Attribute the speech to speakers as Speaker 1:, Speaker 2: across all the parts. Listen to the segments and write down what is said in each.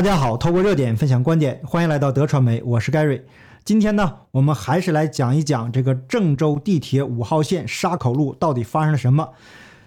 Speaker 1: 大家好，透过热点分享观点，欢迎来到德传媒，我是盖瑞。今天呢，我们还是来讲一讲这个郑州地铁五号线沙口路到底发生了什么。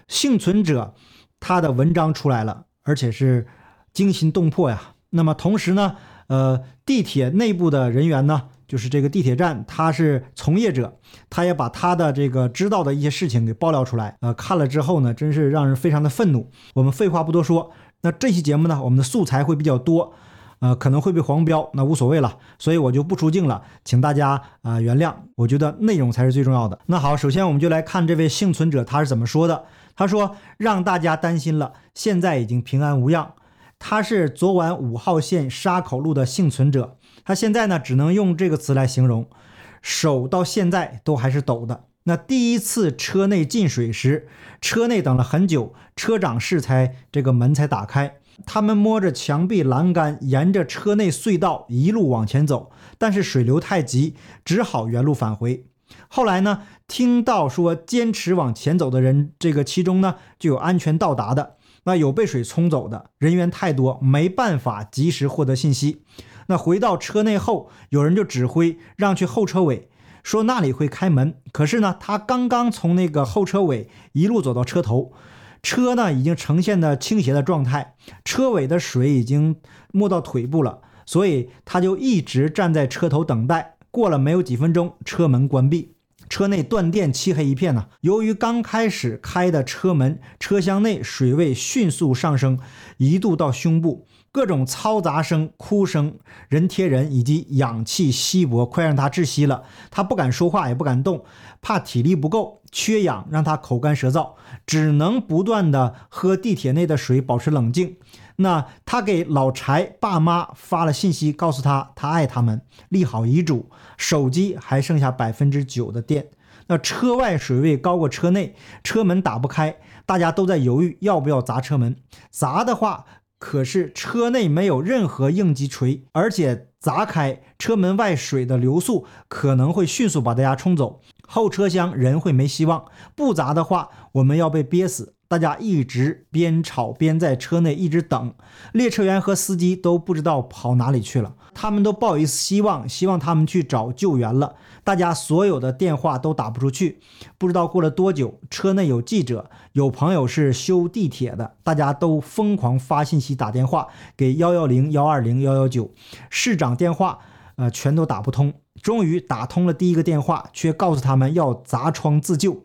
Speaker 1: 幸存者他的文章出来了，而且是惊心动魄呀。那么同时呢，呃，地铁内部的人员呢，就是这个地铁站，他是从业者，他也把他的这个知道的一些事情给爆料出来。呃，看了之后呢，真是让人非常的愤怒。我们废话不多说。那这期节目呢，我们的素材会比较多，呃，可能会被黄标，那无所谓了，所以我就不出镜了，请大家啊原谅。我觉得内容才是最重要的。那好，首先我们就来看这位幸存者他是怎么说的。他说：“让大家担心了，现在已经平安无恙。”他是昨晚五号线沙口路的幸存者，他现在呢只能用这个词来形容，手到现在都还是抖的。那第一次车内进水时，车内等了很久，车长室才这个门才打开。他们摸着墙壁栏杆，沿着车内隧道一路往前走，但是水流太急，只好原路返回。后来呢，听到说坚持往前走的人，这个其中呢就有安全到达的，那有被水冲走的，人员太多，没办法及时获得信息。那回到车内后，有人就指挥让去后车尾。说那里会开门，可是呢，他刚刚从那个后车尾一路走到车头，车呢已经呈现的倾斜的状态，车尾的水已经没到腿部了，所以他就一直站在车头等待。过了没有几分钟，车门关闭，车内断电，漆黑一片呢。由于刚开始开的车门，车厢内水位迅速上升，一度到胸部。各种嘈杂声、哭声、人贴人以及氧气稀薄，快让他窒息了。他不敢说话，也不敢动，怕体力不够，缺氧让他口干舌燥，只能不断的喝地铁内的水，保持冷静。那他给老柴爸妈发了信息，告诉他他爱他们，立好遗嘱。手机还剩下百分之九的电。那车外水位高过车内，车门打不开，大家都在犹豫要不要砸车门。砸的话。可是车内没有任何应急锤，而且砸开车门外水的流速可能会迅速把大家冲走，后车厢人会没希望。不砸的话，我们要被憋死。大家一直边吵边在车内一直等，列车员和司机都不知道跑哪里去了，他们都抱一丝希望，希望他们去找救援了。大家所有的电话都打不出去，不知道过了多久，车内有记者，有朋友是修地铁的，大家都疯狂发信息打电话给幺幺零、幺二零、幺幺九，市长电话，呃，全都打不通。终于打通了第一个电话，却告诉他们要砸窗自救，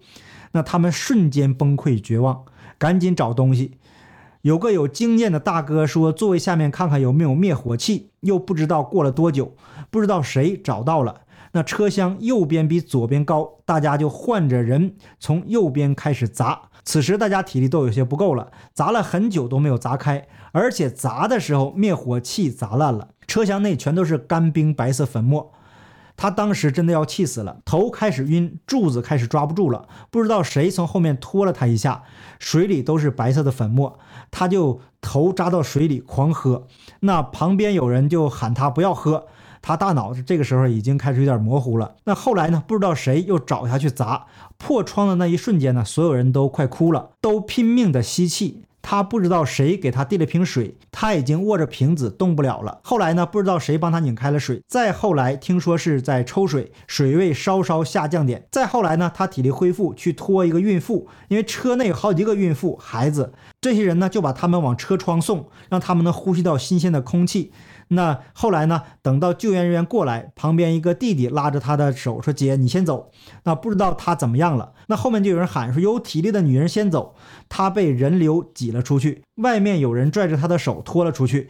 Speaker 1: 那他们瞬间崩溃绝望。赶紧找东西。有个有经验的大哥说：“座位下面看看有没有灭火器。”又不知道过了多久，不知道谁找到了。那车厢右边比左边高，大家就换着人从右边开始砸。此时大家体力都有些不够了，砸了很久都没有砸开，而且砸的时候灭火器砸烂了，车厢内全都是干冰白色粉末。他当时真的要气死了，头开始晕，柱子开始抓不住了，不知道谁从后面拖了他一下，水里都是白色的粉末，他就头扎到水里狂喝。那旁边有人就喊他不要喝，他大脑这个时候已经开始有点模糊了。那后来呢？不知道谁又找下去砸破窗的那一瞬间呢，所有人都快哭了，都拼命的吸气。他不知道谁给他递了瓶水，他已经握着瓶子动不了了。后来呢，不知道谁帮他拧开了水。再后来，听说是在抽水，水位稍稍下降点。再后来呢，他体力恢复，去拖一个孕妇，因为车内好几个孕妇、孩子，这些人呢就把他们往车窗送，让他们能呼吸到新鲜的空气。那后来呢？等到救援人员过来，旁边一个弟弟拉着他的手说：“姐，你先走。”那不知道他怎么样了。那后面就有人喊说：“有体力的女人先走。”他被人流挤了出去，外面有人拽着他的手拖了出去。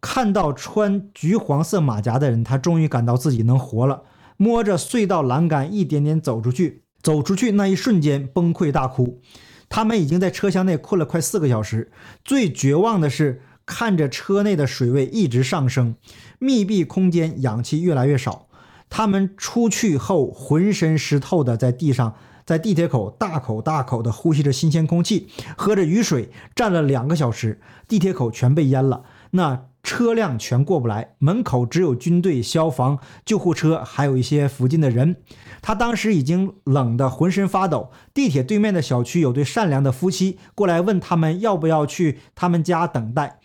Speaker 1: 看到穿橘黄色马甲的人，他终于感到自己能活了。摸着隧道栏杆，一点点走出去。走出去那一瞬间，崩溃大哭。他们已经在车厢内困了快四个小时。最绝望的是。看着车内的水位一直上升，密闭空间氧气越来越少。他们出去后浑身湿透的，在地上，在地铁口大口大口的呼吸着新鲜空气，喝着雨水，站了两个小时，地铁口全被淹了。那。车辆全过不来，门口只有军队、消防、救护车，还有一些附近的人。他当时已经冷得浑身发抖。地铁对面的小区有对善良的夫妻过来问他们要不要去他们家等待。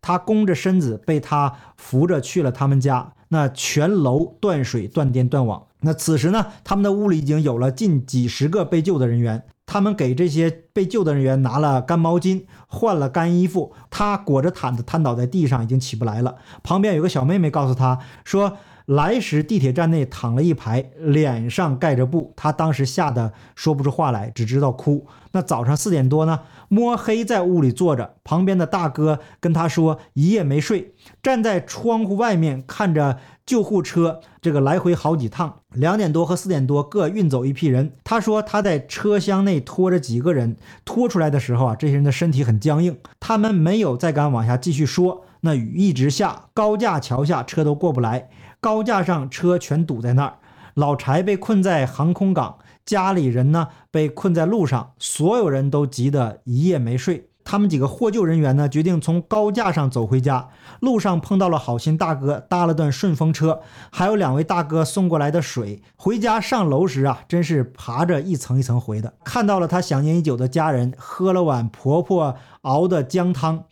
Speaker 1: 他弓着身子被他扶着去了他们家，那全楼断水、断电、断网。那此时呢，他们的屋里已经有了近几十个被救的人员。他们给这些被救的人员拿了干毛巾，换了干衣服。他裹着毯子瘫倒在地上，已经起不来了。旁边有个小妹妹告诉他说，来时地铁站内躺了一排，脸上盖着布。他当时吓得说不出话来，只知道哭。那早上四点多呢，摸黑在屋里坐着，旁边的大哥跟他说一夜没睡，站在窗户外面看着。救护车这个来回好几趟，两点多和四点多各运走一批人。他说他在车厢内拖着几个人，拖出来的时候啊，这些人的身体很僵硬，他们没有再敢往下继续说。那雨一直下，高架桥下车都过不来，高架上车全堵在那儿。老柴被困在航空港，家里人呢被困在路上，所有人都急得一夜没睡。他们几个获救人员呢，决定从高架上走回家。路上碰到了好心大哥，搭了段顺风车，还有两位大哥送过来的水。回家上楼时啊，真是爬着一层一层回的。看到了他想念已久的家人，喝了碗婆婆熬的姜汤。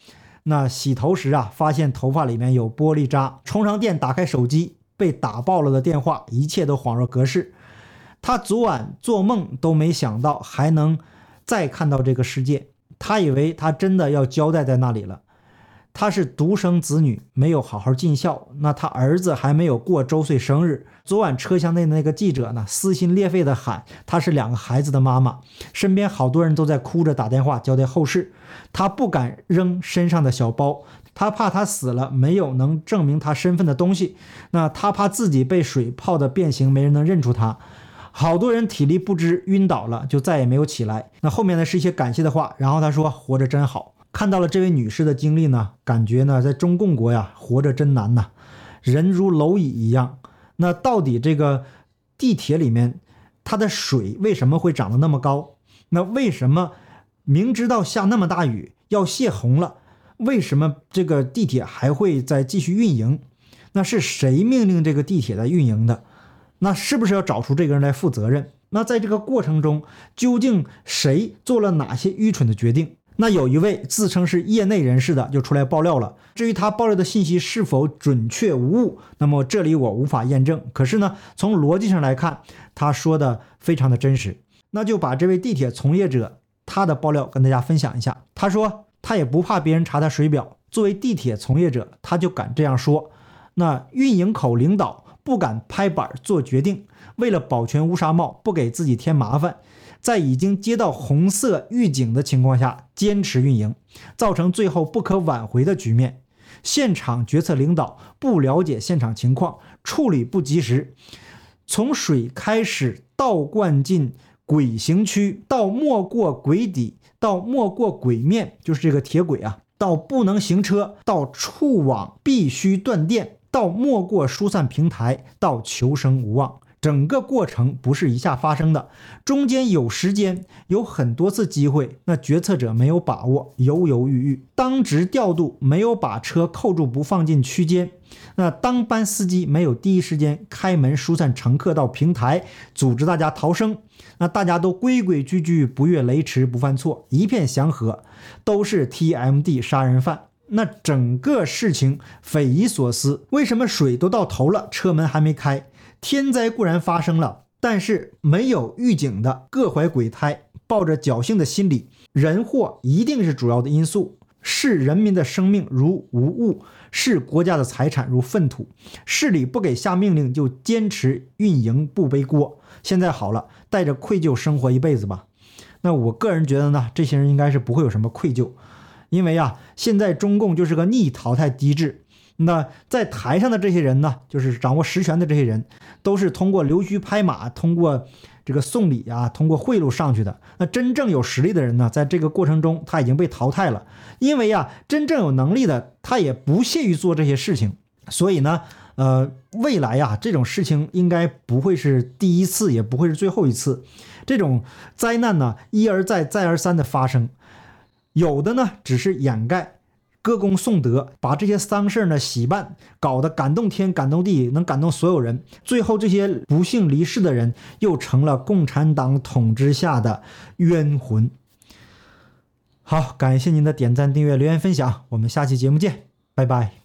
Speaker 1: 那洗头时啊，发现头发里面有玻璃渣。充上电，打开手机，被打爆了的电话，一切都恍若隔世。他昨晚做梦都没想到还能再看到这个世界。他以为他真的要交代在那里了。他是独生子女，没有好好尽孝。那他儿子还没有过周岁生日。昨晚车厢内的那个记者呢，撕心裂肺地喊：“他是两个孩子的妈妈。”身边好多人都在哭着打电话交代后事。他不敢扔身上的小包，他怕他死了没有能证明他身份的东西。那他怕自己被水泡的变形，没人能认出他。好多人体力不支晕倒了，就再也没有起来。那后面呢是一些感谢的话，然后他说：“活着真好。”看到了这位女士的经历呢，感觉呢在中共国呀活着真难呐，人如蝼蚁一样。那到底这个地铁里面它的水为什么会涨得那么高？那为什么明知道下那么大雨要泄洪了，为什么这个地铁还会再继续运营？那是谁命令这个地铁在运营的？那是不是要找出这个人来负责任？那在这个过程中，究竟谁做了哪些愚蠢的决定？那有一位自称是业内人士的就出来爆料了。至于他爆料的信息是否准确无误，那么这里我无法验证。可是呢，从逻辑上来看，他说的非常的真实。那就把这位地铁从业者他的爆料跟大家分享一下。他说他也不怕别人查他水表，作为地铁从业者，他就敢这样说。那运营口领导。不敢拍板做决定，为了保全乌纱帽，不给自己添麻烦，在已经接到红色预警的情况下坚持运营，造成最后不可挽回的局面。现场决策领导不了解现场情况，处理不及时，从水开始倒灌进轨行区，到没过轨底，到没过轨面，就是这个铁轨啊，到不能行车，到触网必须断电。到没过疏散平台，到求生无望，整个过程不是一下发生的，中间有时间，有很多次机会，那决策者没有把握，犹犹豫豫，当值调度没有把车扣住不放进区间，那当班司机没有第一时间开门疏散乘客到平台，组织大家逃生，那大家都规规矩矩，不越雷池，不犯错，一片祥和，都是 TMD 杀人犯。那整个事情匪夷所思，为什么水都到头了，车门还没开？天灾固然发生了，但是没有预警的，各怀鬼胎，抱着侥幸的心理，人祸一定是主要的因素。视人民的生命如无物，视国家的财产如粪土。市里不给下命令，就坚持运营不背锅。现在好了，带着愧疚生活一辈子吧。那我个人觉得呢，这些人应该是不会有什么愧疚。因为啊，现在中共就是个逆淘汰机制。那在台上的这些人呢，就是掌握实权的这些人，都是通过溜须拍马、通过这个送礼啊、通过贿赂上去的。那真正有实力的人呢，在这个过程中他已经被淘汰了。因为啊，真正有能力的他也不屑于做这些事情。所以呢，呃，未来呀，这种事情应该不会是第一次，也不会是最后一次。这种灾难呢，一而再、再而三的发生。有的呢，只是掩盖，歌功颂德，把这些丧事呢喜办，搞得感动天感动地，能感动所有人。最后这些不幸离世的人，又成了共产党统治下的冤魂。好，感谢您的点赞、订阅、留言、分享，我们下期节目见。拜拜。